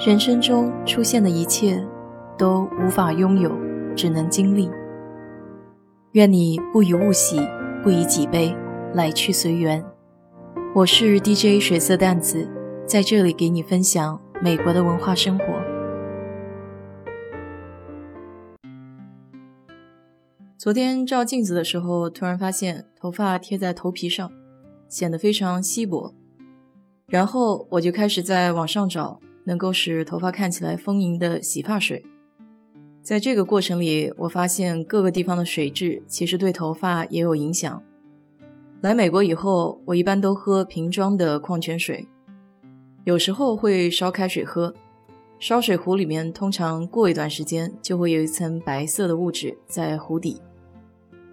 人生中出现的一切，都无法拥有，只能经历。愿你不以物喜，不以己悲，来去随缘。我是 DJ 水色淡子，在这里给你分享美国的文化生活。昨天照镜子的时候，突然发现头发贴在头皮上，显得非常稀薄。然后我就开始在网上找。能够使头发看起来丰盈的洗发水，在这个过程里，我发现各个地方的水质其实对头发也有影响。来美国以后，我一般都喝瓶装的矿泉水，有时候会烧开水喝。烧水壶里面通常过一段时间就会有一层白色的物质在壶底，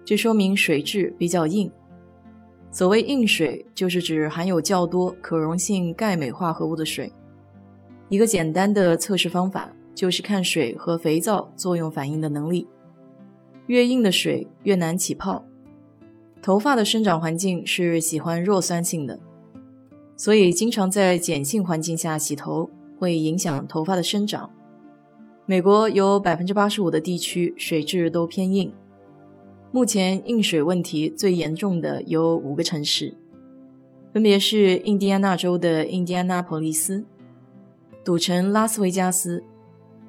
这说明水质比较硬。所谓硬水，就是指含有较多可溶性钙镁化合物的水。一个简单的测试方法就是看水和肥皂作用反应的能力，越硬的水越难起泡。头发的生长环境是喜欢弱酸性的，所以经常在碱性环境下洗头会影响头发的生长。美国有百分之八十五的地区水质都偏硬，目前硬水问题最严重的有五个城市，分别是印第安纳州的印第安纳波利斯。赌城拉斯维加斯、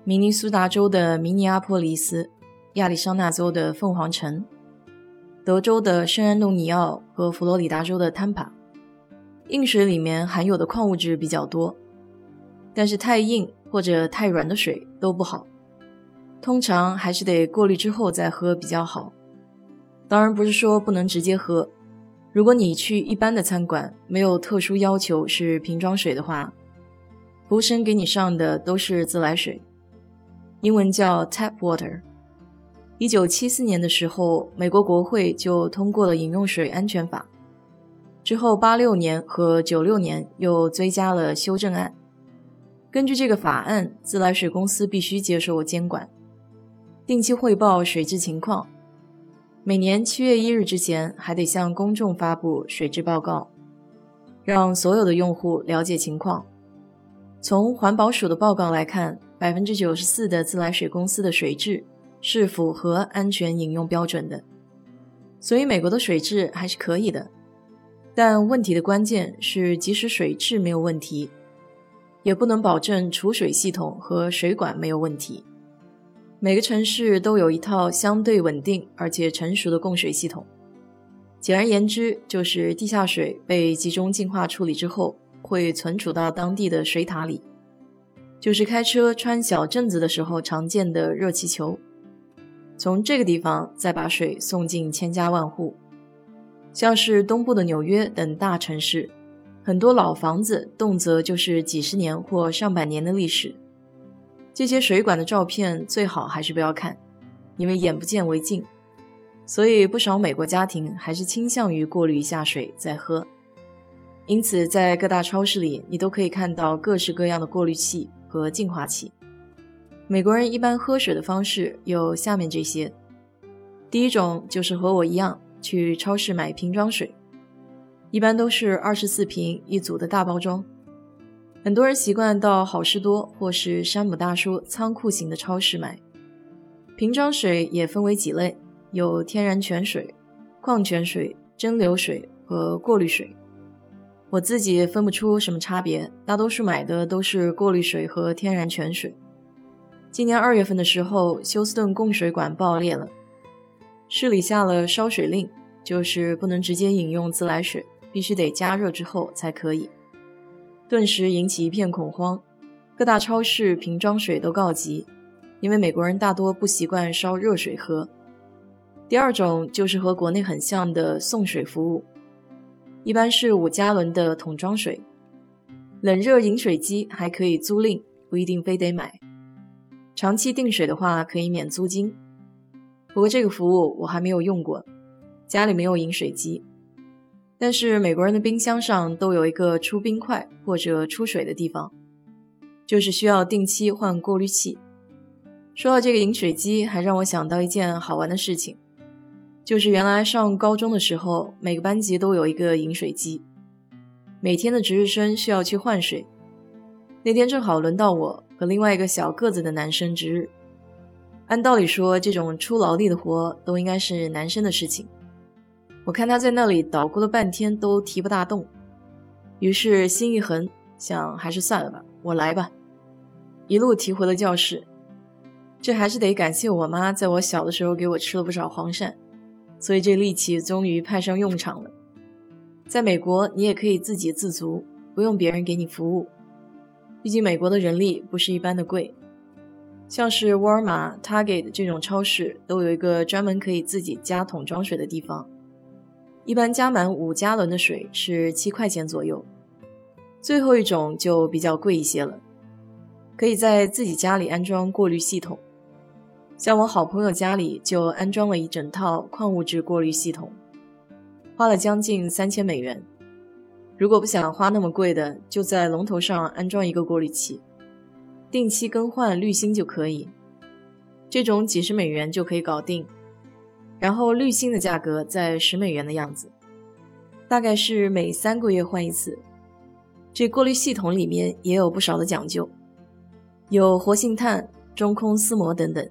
明尼苏达州的明尼阿波利斯、亚利桑那州的凤凰城、德州的圣安东尼奥和佛罗里达州的坦帕，硬水里面含有的矿物质比较多，但是太硬或者太软的水都不好，通常还是得过滤之后再喝比较好。当然不是说不能直接喝，如果你去一般的餐馆，没有特殊要求是瓶装水的话。服务生给你上的都是自来水，英文叫 tap water。一九七四年的时候，美国国会就通过了饮用水安全法。之后，八六年和九六年又追加了修正案。根据这个法案，自来水公司必须接受监管，定期汇报水质情况。每年七月一日之前，还得向公众发布水质报告，让所有的用户了解情况。从环保署的报告来看，百分之九十四的自来水公司的水质是符合安全饮用标准的，所以美国的水质还是可以的。但问题的关键是，即使水质没有问题，也不能保证储水系统和水管没有问题。每个城市都有一套相对稳定而且成熟的供水系统，简而言之，就是地下水被集中净化处理之后。会存储到当地的水塔里，就是开车穿小镇子的时候常见的热气球。从这个地方再把水送进千家万户，像是东部的纽约等大城市，很多老房子动辄就是几十年或上百年的历史。这些水管的照片最好还是不要看，因为眼不见为净。所以不少美国家庭还是倾向于过滤一下水再喝。因此，在各大超市里，你都可以看到各式各样的过滤器和净化器。美国人一般喝水的方式有下面这些：第一种就是和我一样去超市买瓶装水，一般都是二十四瓶一组的大包装。很多人习惯到好事多或是山姆大叔仓库型的超市买。瓶装水也分为几类，有天然泉水、矿泉水、蒸馏水和过滤水。我自己分不出什么差别，大多数买的都是过滤水和天然泉水。今年二月份的时候，休斯顿供水管爆裂了，市里下了烧水令，就是不能直接饮用自来水，必须得加热之后才可以。顿时引起一片恐慌，各大超市瓶装水都告急，因为美国人大多不习惯烧热水喝。第二种就是和国内很像的送水服务。一般是五加仑的桶装水，冷热饮水机还可以租赁，不一定非得买。长期订水的话可以免租金。不过这个服务我还没有用过，家里没有饮水机。但是美国人的冰箱上都有一个出冰块或者出水的地方，就是需要定期换过滤器。说到这个饮水机，还让我想到一件好玩的事情。就是原来上高中的时候，每个班级都有一个饮水机，每天的值日生需要去换水。那天正好轮到我，和另外一个小个子的男生值日。按道理说，这种出劳力的活都应该是男生的事情。我看他在那里捣鼓了半天都提不大动，于是心一横，想还是算了吧，我来吧。一路提回了教室。这还是得感谢我妈，在我小的时候给我吃了不少黄鳝，所以这力气终于派上用场了。在美国，你也可以自给自足，不用别人给你服务。毕竟美国的人力不是一般的贵。像是沃尔玛、Target 这种超市都有一个专门可以自己加桶装水的地方，一般加满五加仑的水是七块钱左右。最后一种就比较贵一些了，可以在自己家里安装过滤系统。像我好朋友家里就安装了一整套矿物质过滤系统，花了将近三千美元。如果不想花那么贵的，就在龙头上安装一个过滤器。定期更换滤芯就可以，这种几十美元就可以搞定。然后滤芯的价格在十美元的样子，大概是每三个月换一次。这过滤系统里面也有不少的讲究，有活性炭、中空丝膜等等，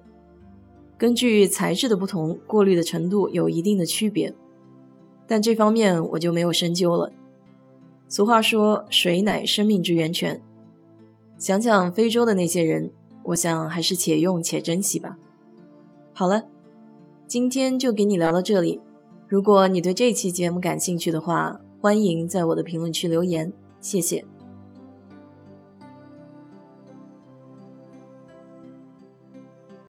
根据材质的不同，过滤的程度有一定的区别。但这方面我就没有深究了。俗话说，水乃生命之源泉。想想非洲的那些人，我想还是且用且珍惜吧。好了，今天就给你聊到这里。如果你对这期节目感兴趣的话，欢迎在我的评论区留言，谢谢。